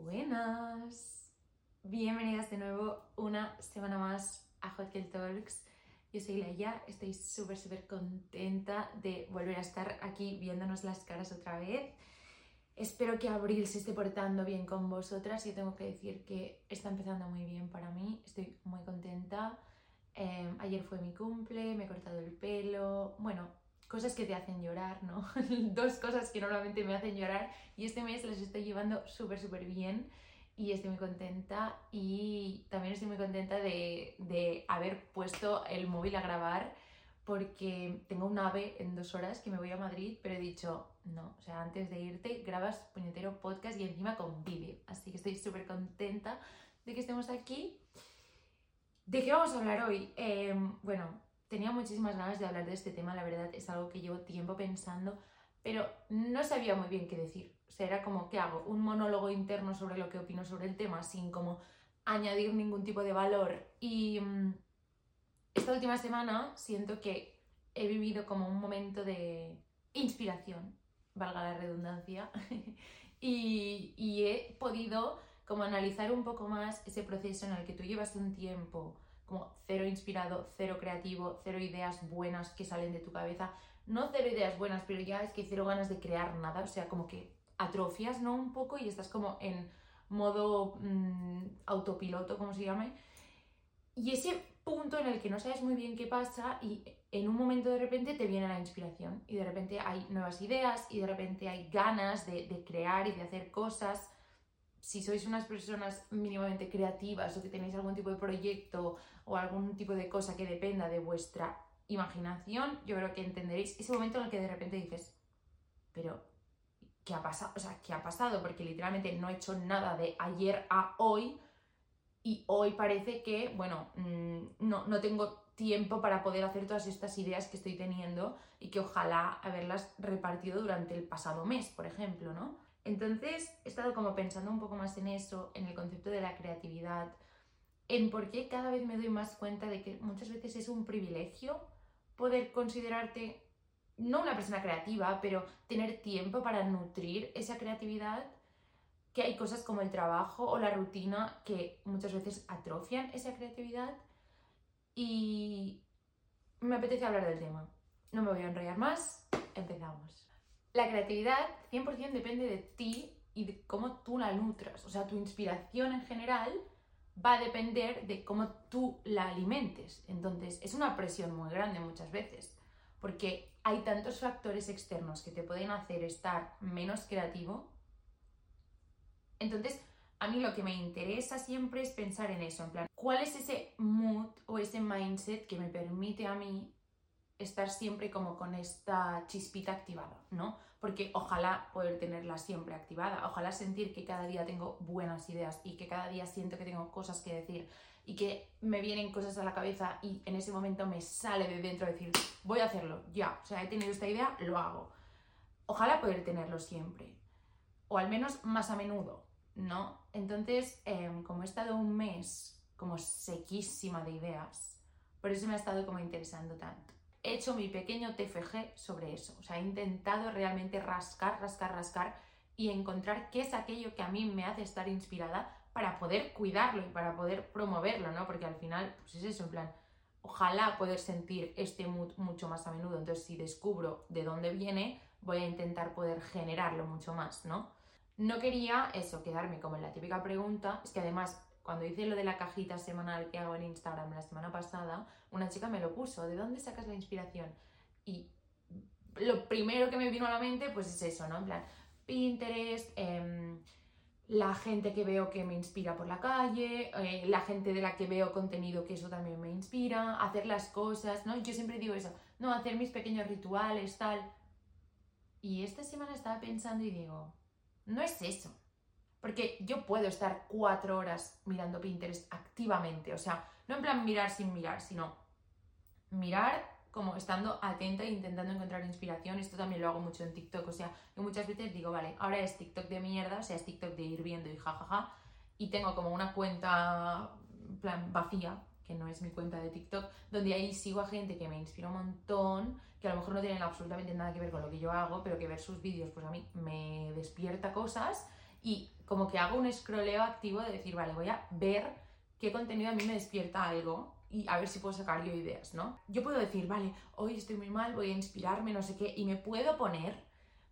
Buenas, bienvenidas de nuevo una semana más a Hot Talks. Yo soy Laia, estoy súper súper contenta de volver a estar aquí viéndonos las caras otra vez. Espero que abril se esté portando bien con vosotras. Yo tengo que decir que está empezando muy bien para mí, estoy muy contenta. Em, ayer fue mi cumple, me he cortado el pelo, bueno, cosas que te hacen llorar, ¿no? Dos cosas que normalmente me hacen llorar y este mes las estoy llevando súper, súper bien y estoy muy contenta y también estoy muy contenta de, de, haber puesto el móvil a grabar porque tengo un ave en dos horas que me voy a Madrid, pero he dicho, no, o sea, antes de irte grabas puñetero podcast y encima con vídeo, así que estoy súper contenta de que estemos aquí. ¿De qué vamos a hablar hoy? Eh, bueno, tenía muchísimas ganas de hablar de este tema, la verdad es algo que llevo tiempo pensando, pero no sabía muy bien qué decir. O sea, era como, ¿qué hago? Un monólogo interno sobre lo que opino sobre el tema, sin como añadir ningún tipo de valor. Y mm, esta última semana siento que he vivido como un momento de inspiración, valga la redundancia, y, y he podido como analizar un poco más ese proceso en el que tú llevas un tiempo como cero inspirado, cero creativo, cero ideas buenas que salen de tu cabeza. No cero ideas buenas, pero ya es que cero ganas de crear nada, o sea, como que atrofias, ¿no? Un poco y estás como en modo mm, autopiloto, como se llame. Y ese punto en el que no sabes muy bien qué pasa y en un momento de repente te viene la inspiración y de repente hay nuevas ideas y de repente hay ganas de, de crear y de hacer cosas si sois unas personas mínimamente creativas o que tenéis algún tipo de proyecto o algún tipo de cosa que dependa de vuestra imaginación, yo creo que entenderéis ese momento en el que de repente dices, pero ¿qué ha pasado? O sea, ¿qué ha pasado? Porque literalmente no he hecho nada de ayer a hoy y hoy parece que, bueno, mm, no, no tengo tiempo para poder hacer todas estas ideas que estoy teniendo y que ojalá haberlas repartido durante el pasado mes, por ejemplo, ¿no? Entonces he estado como pensando un poco más en eso, en el concepto de la creatividad, en por qué cada vez me doy más cuenta de que muchas veces es un privilegio poder considerarte no una persona creativa, pero tener tiempo para nutrir esa creatividad, que hay cosas como el trabajo o la rutina que muchas veces atrofian esa creatividad y me apetece hablar del tema. No me voy a enrollar más, empezamos. La creatividad 100% depende de ti y de cómo tú la nutras. O sea, tu inspiración en general va a depender de cómo tú la alimentes. Entonces, es una presión muy grande muchas veces, porque hay tantos factores externos que te pueden hacer estar menos creativo. Entonces, a mí lo que me interesa siempre es pensar en eso, en plan, ¿cuál es ese mood o ese mindset que me permite a mí estar siempre como con esta chispita activada, ¿no? Porque ojalá poder tenerla siempre activada, ojalá sentir que cada día tengo buenas ideas y que cada día siento que tengo cosas que decir y que me vienen cosas a la cabeza y en ese momento me sale de dentro decir, voy a hacerlo, ya, o sea, he tenido esta idea, lo hago. Ojalá poder tenerlo siempre, o al menos más a menudo, ¿no? Entonces, em, como he estado un mes como sequísima de ideas, por eso me ha estado como interesando tanto he hecho mi pequeño TFG sobre eso. O sea, he intentado realmente rascar, rascar, rascar y encontrar qué es aquello que a mí me hace estar inspirada para poder cuidarlo y para poder promoverlo, ¿no? Porque al final, pues es eso, en plan, ojalá poder sentir este mood mucho más a menudo. Entonces, si descubro de dónde viene, voy a intentar poder generarlo mucho más, ¿no? No quería eso, quedarme como en la típica pregunta, es que además cuando hice lo de la cajita semanal que hago en Instagram la semana pasada, una chica me lo puso, ¿de dónde sacas la inspiración? Y lo primero que me vino a la mente, pues es eso, ¿no? En plan, Pinterest, em, la gente que veo que me inspira por la calle, eh, la gente de la que veo contenido que eso también me inspira, hacer las cosas, ¿no? Yo siempre digo eso, no, hacer mis pequeños rituales, tal. Y esta semana estaba pensando y digo, no es eso. Porque yo puedo estar cuatro horas mirando Pinterest activamente, o sea, no en plan mirar sin mirar, sino mirar como estando atenta e intentando encontrar inspiración. Esto también lo hago mucho en TikTok, o sea, yo muchas veces digo, vale, ahora es TikTok de mierda, o sea, es TikTok de ir viendo y jajaja, y tengo como una cuenta, plan, vacía, que no es mi cuenta de TikTok, donde ahí sigo a gente que me inspira un montón, que a lo mejor no tienen absolutamente nada que ver con lo que yo hago, pero que ver sus vídeos, pues a mí me despierta cosas y como que hago un scrolleo activo de decir, vale, voy a ver qué contenido a mí me despierta algo y a ver si puedo sacar yo ideas, ¿no? Yo puedo decir, vale, hoy estoy muy mal, voy a inspirarme, no sé qué, y me puedo poner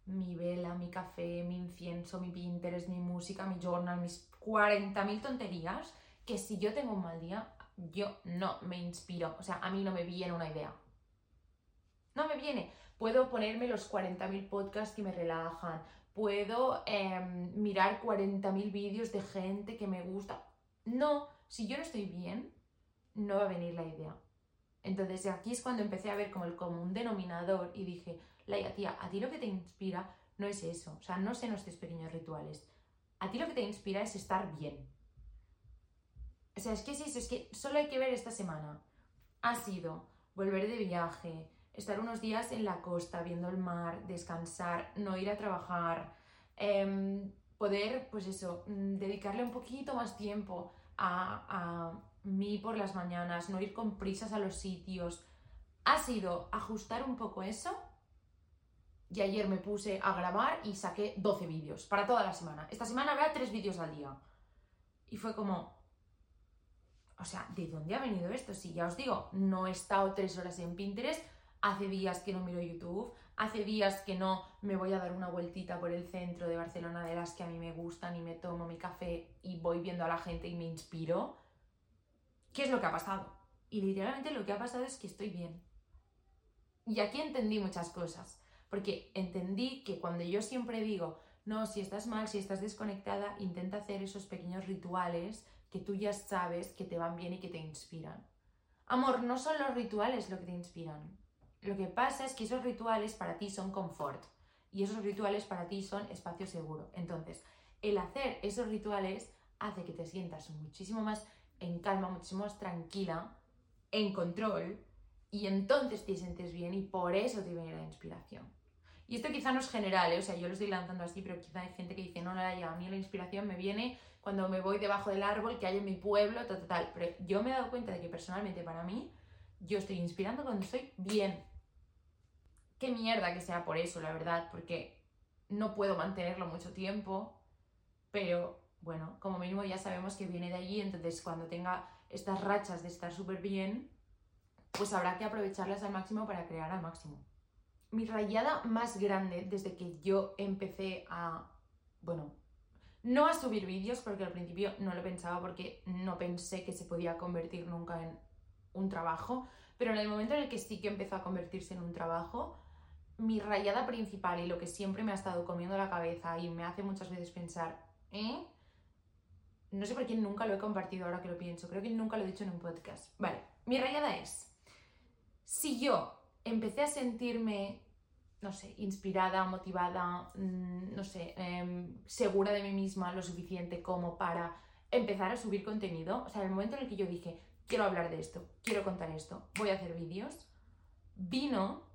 mi vela, mi café, mi incienso, mi Pinterest, mi música, mi journal, mis 40.000 tonterías, que si yo tengo un mal día, yo no me inspiro, o sea, a mí no me viene una idea. No me viene. Puedo ponerme los 40.000 podcasts que me relajan, puedo em, mirar 40.000 vídeos de gente que me gusta. No, si yo no estoy bien, no va a venir la idea. Entonces aquí es cuando empecé a ver como el común denominador y dije, Laia, tía, a ti lo que te inspira no es eso, o sea, no sé nuestros pequeños rituales. A ti lo que te inspira es estar bien. O sea, es que es es que solo hay que ver esta semana. Ha sido volver de viaje, estar unos días en la costa viendo el mar, descansar, no ir a trabajar, em, poder, pues eso, mm, dedicarle un poquito más tiempo a, a mí por las mañanas, no ir con prisas a los sitios. Ha sido ajustar un poco eso. Y ayer me puse a grabar y saqué 12 vídeos para toda la semana. Esta semana habrá 3 vídeos al día. Y fue como, o sea, ¿de dónde ha venido esto? Si ya os digo, no he estado 3 horas en Pinterest, hace días que no miro YouTube, hace días que no me voy a dar una vueltita por el centro de Barcelona de las que a mí me gustan y me tomo mi café y voy viendo a la gente y me inspiro. ¿Qué es lo que ha pasado? Y literalmente lo que ha pasado es que estoy bien. Y aquí entendí muchas cosas, porque entendí que cuando yo siempre digo, no, si estás mal, si estás desconectada, intenta hacer esos pequeños rituales que tú ya sabes que te van bien y que te inspiran. Amor, no son los rituales lo que te inspiran. Lo que pasa es que esos rituales para ti son confort y esos rituales para ti son espacio seguro. Entonces, el hacer esos rituales hace que te sientas muchísimo más en calma, muchísimo más tranquila, en control, y entonces te sientes bien y por eso te viene la inspiración. Y esto quizá no es general, ¿eh? o sea, yo lo estoy lanzando así, pero quizá hay gente que dice, no, no, a mí la inspiración me viene cuando me voy debajo del árbol que hay en mi pueblo, tal, tal, tal. Pero yo me he dado cuenta de que personalmente para mí, yo estoy inspirando cuando estoy bien. Qué mierda que sea por eso, la verdad, porque no puedo mantenerlo mucho tiempo, pero bueno, como mínimo ya sabemos que viene de allí, entonces cuando tenga estas rachas de estar súper bien, pues habrá que aprovecharlas al máximo para crear al máximo. Mi rayada más grande desde que yo empecé a, bueno, no a subir vídeos, porque al principio no lo pensaba porque no pensé que se podía convertir nunca en un trabajo, pero en el momento en el que sí que empezó a convertirse en un trabajo, mi rayada principal y lo que siempre me ha estado comiendo la cabeza y me hace muchas veces pensar, ¿eh? No sé por qué nunca lo he compartido ahora que lo pienso. Creo que nunca lo he dicho en un podcast. Vale, mi rayada es, si yo empecé a sentirme, no sé, inspirada, motivada, mm, no sé, em, segura de mí misma lo suficiente como para empezar a subir contenido, o sea, el momento en el que yo dije, quiero hablar de esto, quiero contar esto, voy a hacer vídeos, vino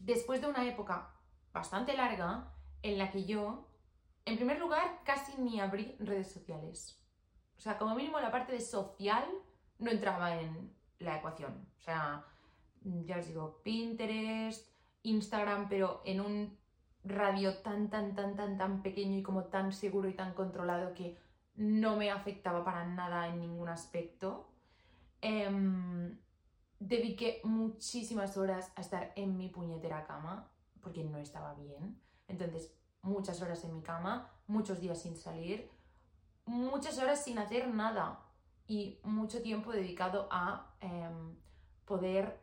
después de una época bastante larga en la que yo en primer lugar, casi ni abrí redes sociales. O sea, como mínimo la parte de social no entraba en la ecuación. O sea, ya os digo, Pinterest, Instagram, pero en un radio tan, tan, tan, tan, tan pequeño y como tan seguro y tan controlado que no me afectaba para nada en ningún aspecto. Em, dediqué muchísimas horas a estar en mi puñetera cama porque no estaba bien. Entonces, muchas horas en mi cama, muchos días sin salir, muchas horas sin hacer nada y mucho tiempo dedicado a em, poder,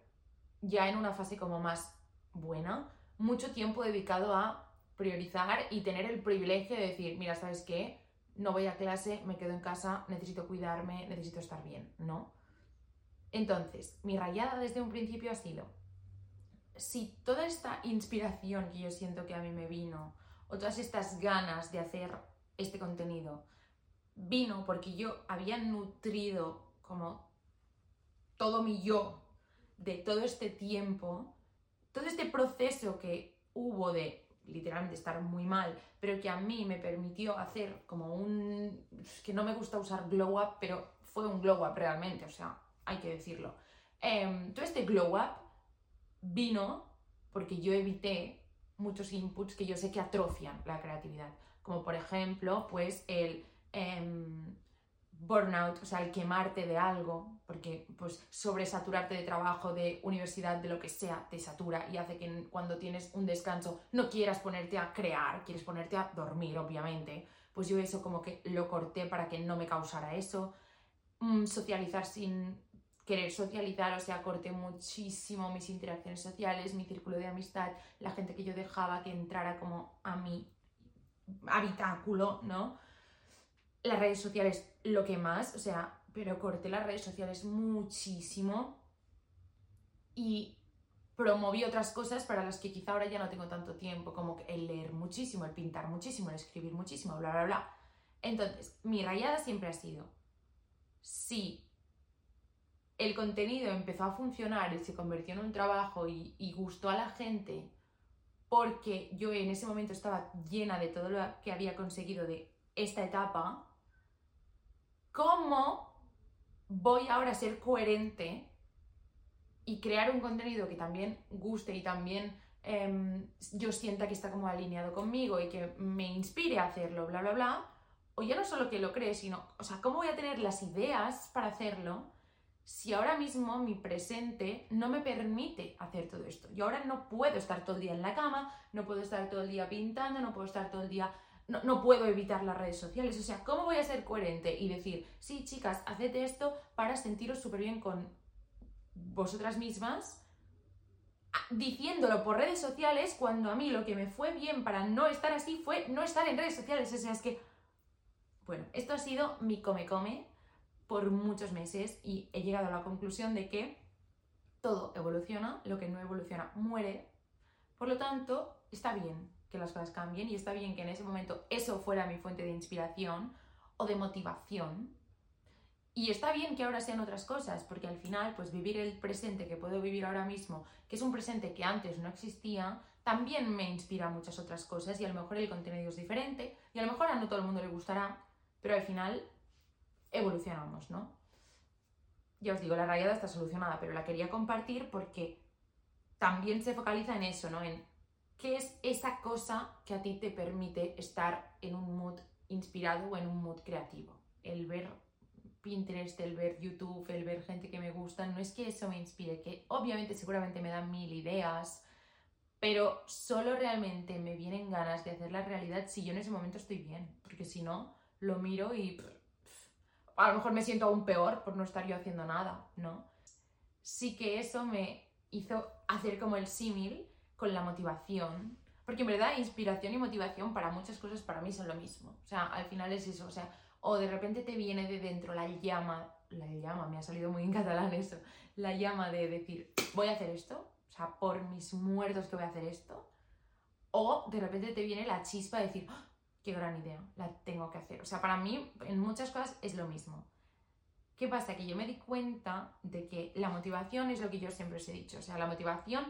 ya en una fase como más buena, mucho tiempo dedicado a priorizar y tener el privilegio de decir, mira, ¿sabes qué? No voy a clase, me quedo en casa, necesito cuidarme, necesito estar bien, ¿no? Entonces, mi rayada desde un principio ha sido, si toda esta inspiración que yo siento que a mí me vino, o todas estas ganas de hacer este contenido vino porque yo había nutrido como todo mi yo de todo este tiempo, todo este proceso que hubo de literalmente estar muy mal, pero que a mí me permitió hacer como un... que no me gusta usar glow up, pero fue un glow up realmente, o sea, hay que decirlo. Em, todo este glow up vino porque yo evité muchos inputs que yo sé que atrofian la creatividad, como por ejemplo, pues el em, burnout, o sea, el quemarte de algo, porque pues sobresaturarte de trabajo, de universidad, de lo que sea, te satura y hace que cuando tienes un descanso no quieras ponerte a crear, quieres ponerte a dormir, obviamente. Pues yo eso como que lo corté para que no me causara eso. Mm, socializar sin querer socializar, o sea, corté muchísimo mis interacciones sociales, mi círculo de amistad, la gente que yo dejaba que entrara como a mi habitáculo, ¿no? Las redes sociales, lo que más, o sea, pero corté las redes sociales muchísimo y promoví otras cosas para las que quizá ahora ya no tengo tanto tiempo, como el leer muchísimo, el pintar muchísimo, el escribir muchísimo, bla, bla, bla. Entonces, mi rayada siempre ha sido, si el contenido empezó a funcionar y se convirtió en un trabajo y, gustó a la gente porque yo en ese momento estaba llena de todo lo que había conseguido de esta etapa, ¿cómo voy ahora a ser coherente y crear un contenido que también guste y también eh, yo sienta que está como alineado conmigo y que me inspire a hacerlo, bla, bla, bla? O ya no solo que lo cree, sino, o sea, ¿cómo voy a tener las ideas para hacerlo? Si ahora mismo mi presente no me permite hacer todo esto. Yo ahora no puedo estar todo el día en la cama, no puedo estar todo el día pintando, no puedo estar todo el día... No, puedo evitar las redes sociales. O sea, ¿cómo voy a ser coherente y decir, sí, chicas, haced esto para sentiros súper bien con vosotras mismas? diciéndolo por redes sociales cuando a mí lo que me fue bien para no estar así fue no estar en redes sociales. O sea, es que... Bueno, esto ha sido mi come come por muchos meses y he llegado a la conclusión de que todo evoluciona, lo que no evoluciona muere. Por lo tanto, está bien que las cosas cambien y está bien que en ese momento eso fuera mi fuente de inspiración o de motivación. Y está bien que ahora sean otras cosas, porque al final, pues vivir el presente que puedo vivir ahora mismo, que es un presente que antes no existía, también me inspira muchas otras cosas y a lo mejor el contenido es diferente y a lo mejor a no todo el mundo le gustará, pero al final evolucionamos, ¿no? Ya os digo, la rayada está solucionada, pero la quería compartir porque también se focaliza en eso, ¿no? En qué es esa cosa que a ti te permite estar en un mood inspirado o en un mood creativo. El ver Pinterest, el ver YouTube, el ver gente que me gusta, no es que eso me inspire, que obviamente seguramente me dan mil ideas, pero solo realmente me vienen ganas de hacer la realidad si yo en ese momento estoy bien, porque si no, lo miro y a lo mejor me siento aún peor por no estar yo haciendo nada, ¿no? Sí que eso me hizo hacer como el símil con la motivación, porque en verdad inspiración y motivación para muchas cosas para mí son lo mismo, o sea, al final es eso, o sea, o de repente te viene de dentro la llama, la llama, me ha salido muy en catalán eso, la llama de decir, voy a hacer esto, o sea, por mis muertos que voy a hacer esto, o de repente te viene la chispa de decir, qué gran idea, la tengo que hacer. O sea, para mí en muchas cosas es lo mismo. ¿Qué pasa? Que yo me di cuenta de que la motivación es lo que yo siempre os he dicho. O sea, la motivación,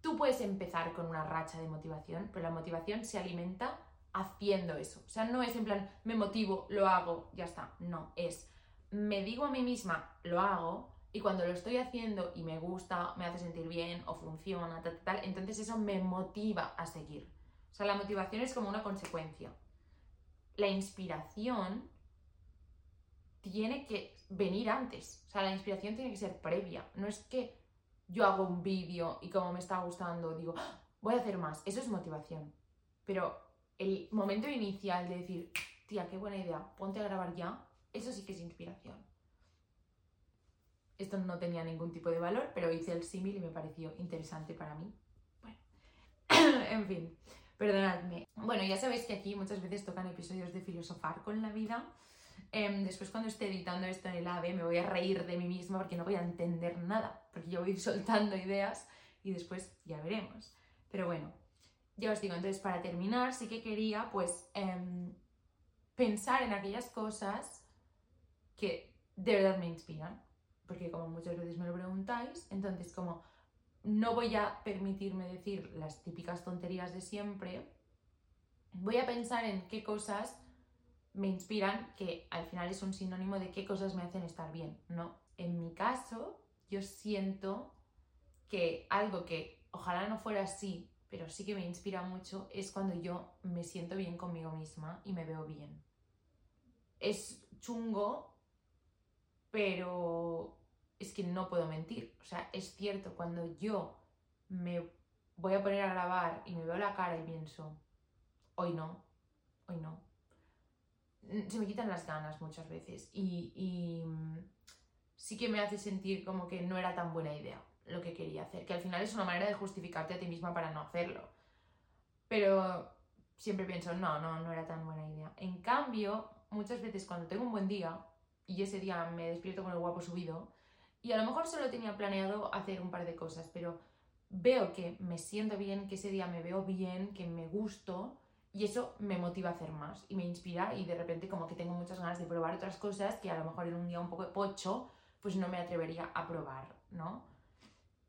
tú puedes empezar con una racha de motivación, pero la motivación se alimenta haciendo eso. O sea, no es en plan, me motivo, lo hago, ya está. No, es, me digo a mí misma, lo hago, y cuando lo estoy haciendo y me gusta, me hace sentir bien o funciona, tal, tal, entonces eso me motiva a seguir. O sea, la motivación es como una consecuencia la inspiración tiene que venir antes. O sea, la inspiración tiene que ser previa. No es que yo hago un vídeo y como me está gustando digo, ¡Ah! voy a hacer más. Eso es motivación. Pero el momento inicial de decir, tía, qué buena idea, ponte a grabar ya, eso sí que es inspiración. Esto no tenía ningún tipo de valor, pero hice el símil y me pareció interesante para mí. Bueno, en fin. Perdonadme. Bueno, ya sabéis que aquí muchas veces tocan episodios de filosofar con la vida. Em, después cuando esté editando esto en el AVE me voy a reír de mí misma porque no voy a entender nada, porque yo voy soltando ideas y después ya veremos. Pero bueno, ya os digo, entonces para terminar sí que quería pues em, pensar en aquellas cosas que de verdad me inspiran, porque como muchas veces me lo preguntáis, entonces como no voy a permitirme decir las típicas tonterías de siempre, voy a pensar en qué cosas me inspiran, que al final es un sinónimo de qué cosas me hacen estar bien, ¿no? En mi caso, yo siento que algo que ojalá no fuera así, pero sí que me inspira mucho es cuando yo me siento bien conmigo misma y me veo bien. Es chungo, pero es que no puedo mentir. O sea, es cierto, cuando yo me voy a poner a grabar y me veo la cara y pienso, hoy no, hoy no. Se me quitan las ganas muchas veces y, y mm, sí que me hace sentir como que no era tan buena idea lo que quería hacer, que al final es una manera de justificarte a ti misma para no hacerlo. Pero siempre pienso, no, no, no era tan buena idea. En cambio, muchas veces cuando tengo un buen día y ese día me despierto con el guapo subido, y a lo mejor solo tenía planeado hacer un par de cosas, pero veo que me siento bien, que ese día me veo bien, que me gusto, y eso me motiva a hacer más y me inspira y de repente como que tengo muchas ganas de probar otras cosas que a lo mejor en un día un poco pocho pues no me atrevería a probar, ¿no?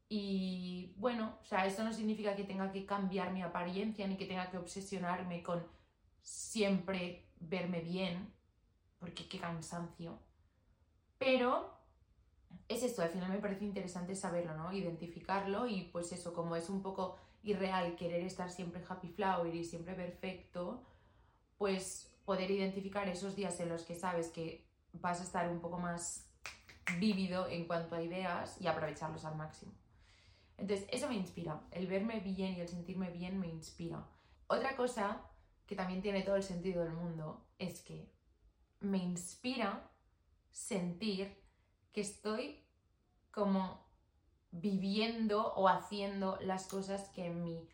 Y bueno, o sea, eso no significa que tenga que cambiar mi apariencia ni que tenga que obsesionarme con siempre verme bien, porque qué cansancio. Pero es esto, al final me parece interesante saberlo, ¿no? Identificarlo y pues eso, como es un poco irreal querer estar siempre happy flower y siempre perfecto, pues poder identificar esos días en los que sabes que vas a estar un poco más vívido en cuanto a ideas y aprovecharlos al máximo. Entonces, eso me inspira, el verme bien y el sentirme bien me inspira. Otra cosa que también tiene todo el sentido del mundo es que me inspira sentir que estoy como viviendo o haciendo las cosas que mi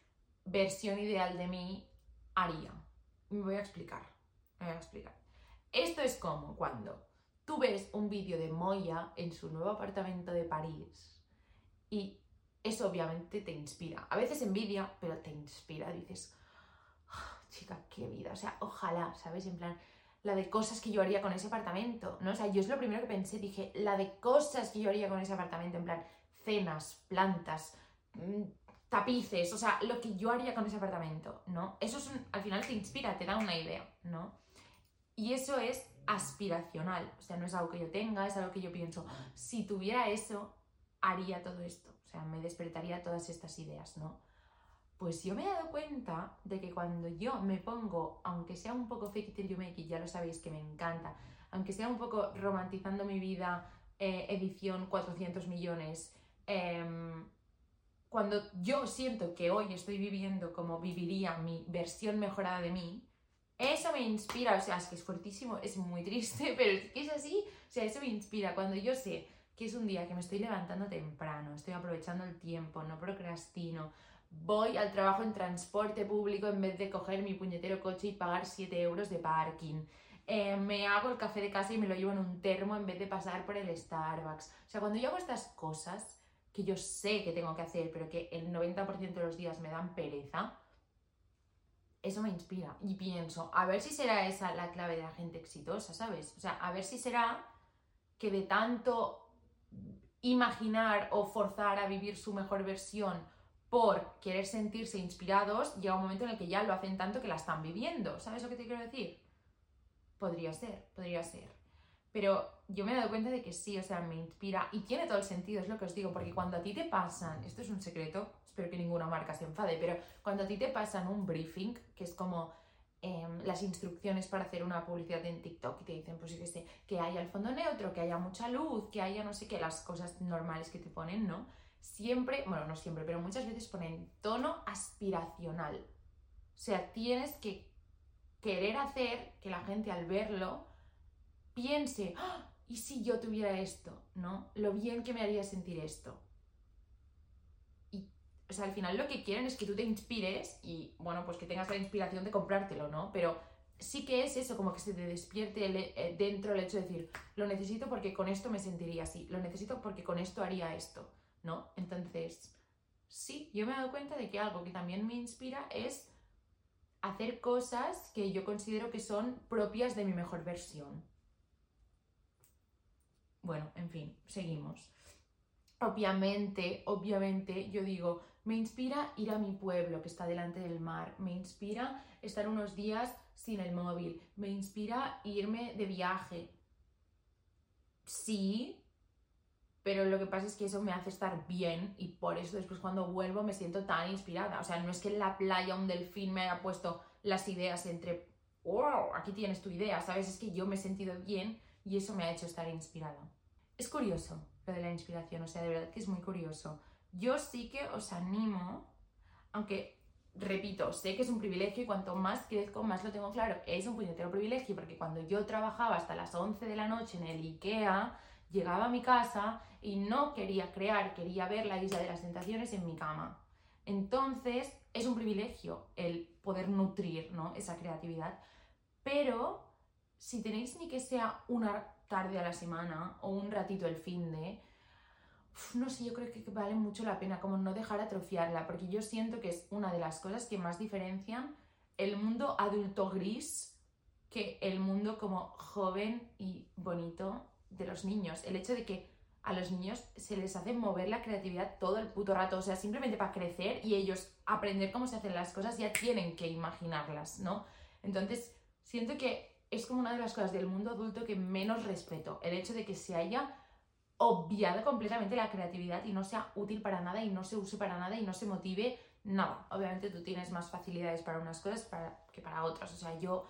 versión ideal de mí haría. Me voy a explicar. Me voy a explicar. Esto es como cuando tú ves un vídeo de Moya en su nuevo apartamento de París y eso obviamente te inspira. A veces envidia, pero te inspira. Dices, ah, chica, qué vida. O sea, ojalá, ¿sabes? En plan, la de cosas que yo haría con ese apartamento, ¿no? O sea, yo es lo primero que pensé, dije, la de cosas que yo haría con ese apartamento, en plan, cenas, plantas, mm, tapices, o sea, lo que yo haría con ese apartamento, ¿no? Eso es al final te inspira, te da una idea, ¿no? Y eso es aspiracional, o sea, no es algo que yo tenga, es algo que yo pienso, si tuviera eso, haría todo esto, o sea, me despertaría todas estas ideas, ¿no? Pues yo me he dado cuenta de que cuando yo me pongo, aunque sea un poco fake it till you make it, ya lo sabéis que me encanta, aunque sea un poco romantizando mi vida, eh, edición 400 millones, em, cuando yo siento que hoy estoy viviendo como viviría mi versión mejorada de mí, eso me inspira, o sea, es que es fuertísimo, es muy triste, pero es que es así, o sea, eso me inspira. Cuando yo sé que es un día que me estoy levantando temprano, estoy aprovechando el tiempo, no procrastino, voy al trabajo en transporte público en vez de coger mi puñetero coche y pagar 7 euros de parking. Eh, me hago el café de casa y me lo llevo en un termo en vez de pasar por el Starbucks. O sea, cuando yo hago estas cosas que yo sé que tengo que hacer, pero que el 90% de los días me dan pereza, eso me inspira. Y pienso, a ver si será esa la clave de la gente exitosa, ¿sabes? O sea, a ver si será que de tanto imaginar o forzar a vivir su mejor versión por querer sentirse inspirados, llega un momento en el que ya lo hacen tanto que la están viviendo. ¿Sabes lo que te quiero decir? Podría ser, podría ser. Pero yo me he dado cuenta de que sí, o sea, me inspira y tiene todo el sentido, es lo que os digo, porque cuando a ti te pasan, esto es un secreto, espero que ninguna marca se enfade, pero cuando a ti te pasan un briefing, que es como em, las instrucciones para hacer una publicidad en TikTok y te dicen, pues yo que sé, que haya el fondo neutro, que haya mucha luz, que haya no sé qué, las cosas normales que te ponen, ¿no? Siempre, bueno, no siempre, pero muchas veces ponen tono aspiracional. O sea, tienes que querer hacer que la gente al verlo piense, ¡Ah! ¿y si yo tuviera esto? ¿No? Lo bien que me haría sentir esto. Y, o sea, al final lo que quieren es que tú te inspires y, bueno, pues que tengas la inspiración de comprártelo, ¿no? Pero sí que es eso, como que se te despierte eh, dentro el hecho de decir, lo necesito porque con esto me sentiría así, lo necesito porque con esto haría esto. ¿No? Entonces, sí, yo me he dado cuenta de que algo que también me inspira es hacer cosas que yo considero que son propias de mi mejor versión. Bueno, en fin, seguimos. Obviamente, obviamente, yo digo, me inspira ir a mi pueblo que está delante del mar, me inspira estar unos días sin el móvil, me inspira irme de viaje. Sí, pero lo que pasa es que eso me hace estar bien y por eso después cuando vuelvo me siento tan inspirada. O sea, no es que en la playa un delfín me haya puesto las ideas entre, wow, aquí tienes tu idea, ¿sabes? Es que yo me he sentido bien y eso me ha hecho estar inspirada. Es curioso lo de la inspiración, o sea, de verdad que es muy curioso. Yo sí que os animo, aunque repito, sé que es un privilegio y cuanto más crezco, más lo tengo claro. Es un puñetero privilegio porque cuando yo trabajaba hasta las 11 de la noche en el IKEA, llegaba a mi casa y no quería crear, quería ver la isla de las tentaciones en mi cama. Entonces, es un privilegio el poder nutrir ¿no? esa creatividad. Pero si tenéis ni que sea una tarde a la semana o un ratito el fin de, no sé, yo creo que vale mucho la pena como no dejar atrofiarla, porque yo siento que es una de las cosas que más diferencian el mundo adulto gris que el mundo como joven y bonito de los niños. El hecho de que a los niños se les hace mover la creatividad todo el puto rato, o sea, simplemente para crecer y ellos aprender cómo se hacen las cosas ya tienen que imaginarlas, ¿no? Entonces, siento que es como una de las cosas del mundo adulto que menos respeto, el hecho de que se haya obviado completamente la creatividad y no sea útil para nada y no se use para nada y no se motive nada. Obviamente tú tienes más facilidades para unas cosas que para otras, o sea, yo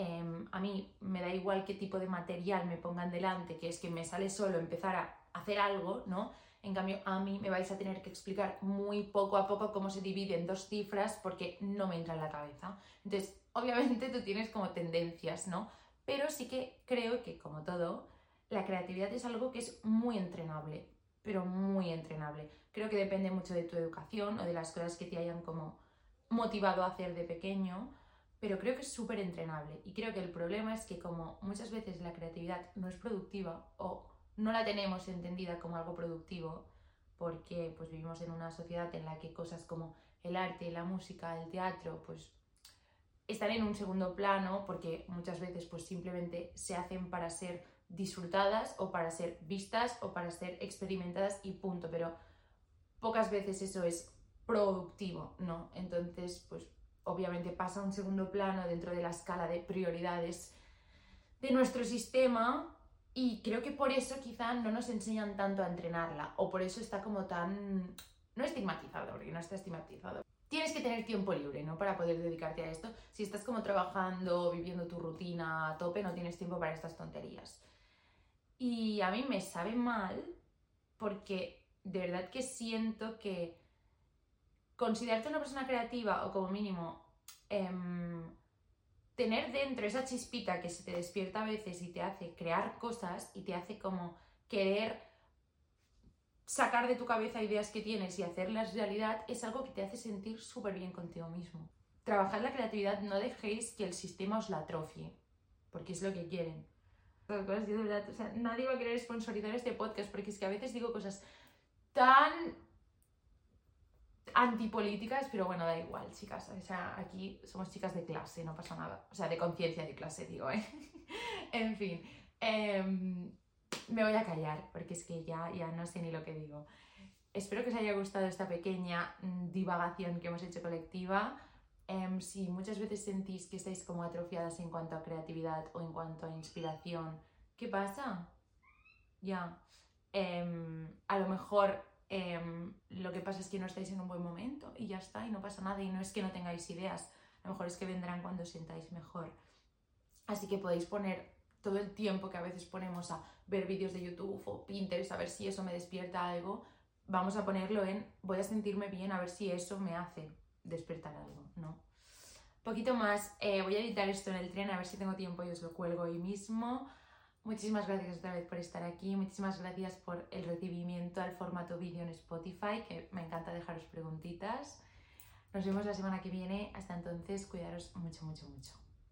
Em, a mí me da igual qué tipo de material me pongan delante, que es que me sale solo empezar a hacer algo, ¿no? En cambio, a mí me vais a tener que explicar muy poco a poco cómo se divide en dos cifras porque no me entra en la cabeza. Entonces, obviamente tú tienes como tendencias, ¿no? Pero sí que creo que, como todo, la creatividad es algo que es muy entrenable, pero muy entrenable. Creo que depende mucho de tu educación o de las cosas que te hayan como motivado a hacer de pequeño pero creo que es súper entrenable y creo que el problema es que como muchas veces la creatividad no es productiva o no la tenemos entendida como algo productivo porque pues vivimos en una sociedad en la que cosas como el arte, la música, el teatro pues están en un segundo plano porque muchas veces pues simplemente se hacen para ser disfrutadas o para ser vistas o para ser experimentadas y punto, pero pocas veces eso es productivo, ¿no? Entonces, pues obviamente pasa a un segundo plano dentro de la escala de prioridades de nuestro sistema y creo que por eso quizá no nos enseñan tanto a entrenarla o por eso está como tan no estigmatizado, porque no está estigmatizado. Tienes que tener tiempo libre, ¿no? Para poder dedicarte a esto. Si estás como trabajando, viviendo tu rutina a tope, no tienes tiempo para estas tonterías. Y a mí me sabe mal porque de verdad que siento que considerarte una persona creativa o como mínimo em, tener dentro esa chispita que se te despierta a veces y te hace crear cosas y te hace como querer sacar de tu cabeza ideas que tienes y hacerlas realidad es algo que te hace sentir súper bien contigo mismo. Trabajar la creatividad, no dejéis que el sistema os la atrofie, porque es lo que quieren. nadie va a querer sponsorizar este podcast porque es que a veces digo cosas tan antipolíticas, pero bueno, da igual, chicas. O sea, aquí somos chicas de clase, no pasa nada. O sea, de conciencia de clase, digo, ¿eh? en fin, em, me voy a callar porque es que ya, ya no sé ni lo que digo. Espero que os haya gustado esta pequeña mm, divagación que hemos hecho colectiva. Em, si muchas veces sentís que estáis como atrofiadas en cuanto a creatividad o en cuanto a inspiración, ¿qué pasa? Ya. Em, a lo mejor Em, lo que pasa es que no estáis en un buen momento y ya está, y no pasa nada, y no es que no tengáis ideas, a lo mejor es que vendrán cuando os sentáis mejor. Así que podéis poner todo el tiempo que a veces ponemos a ver vídeos de YouTube o Pinterest, a ver si eso me despierta algo, vamos a ponerlo en voy a sentirme bien, a ver si eso me hace despertar algo, ¿no? Poquito más, eh, voy a editar esto en el tren, a ver si tengo tiempo y os lo cuelgo hoy mismo. Muchísimas gracias otra vez por estar aquí, muchísimas gracias por el recibimiento al formato vídeo en Spotify, que me encanta dejaros preguntitas. Nos vemos la semana que viene, hasta entonces cuidaros mucho, mucho, mucho.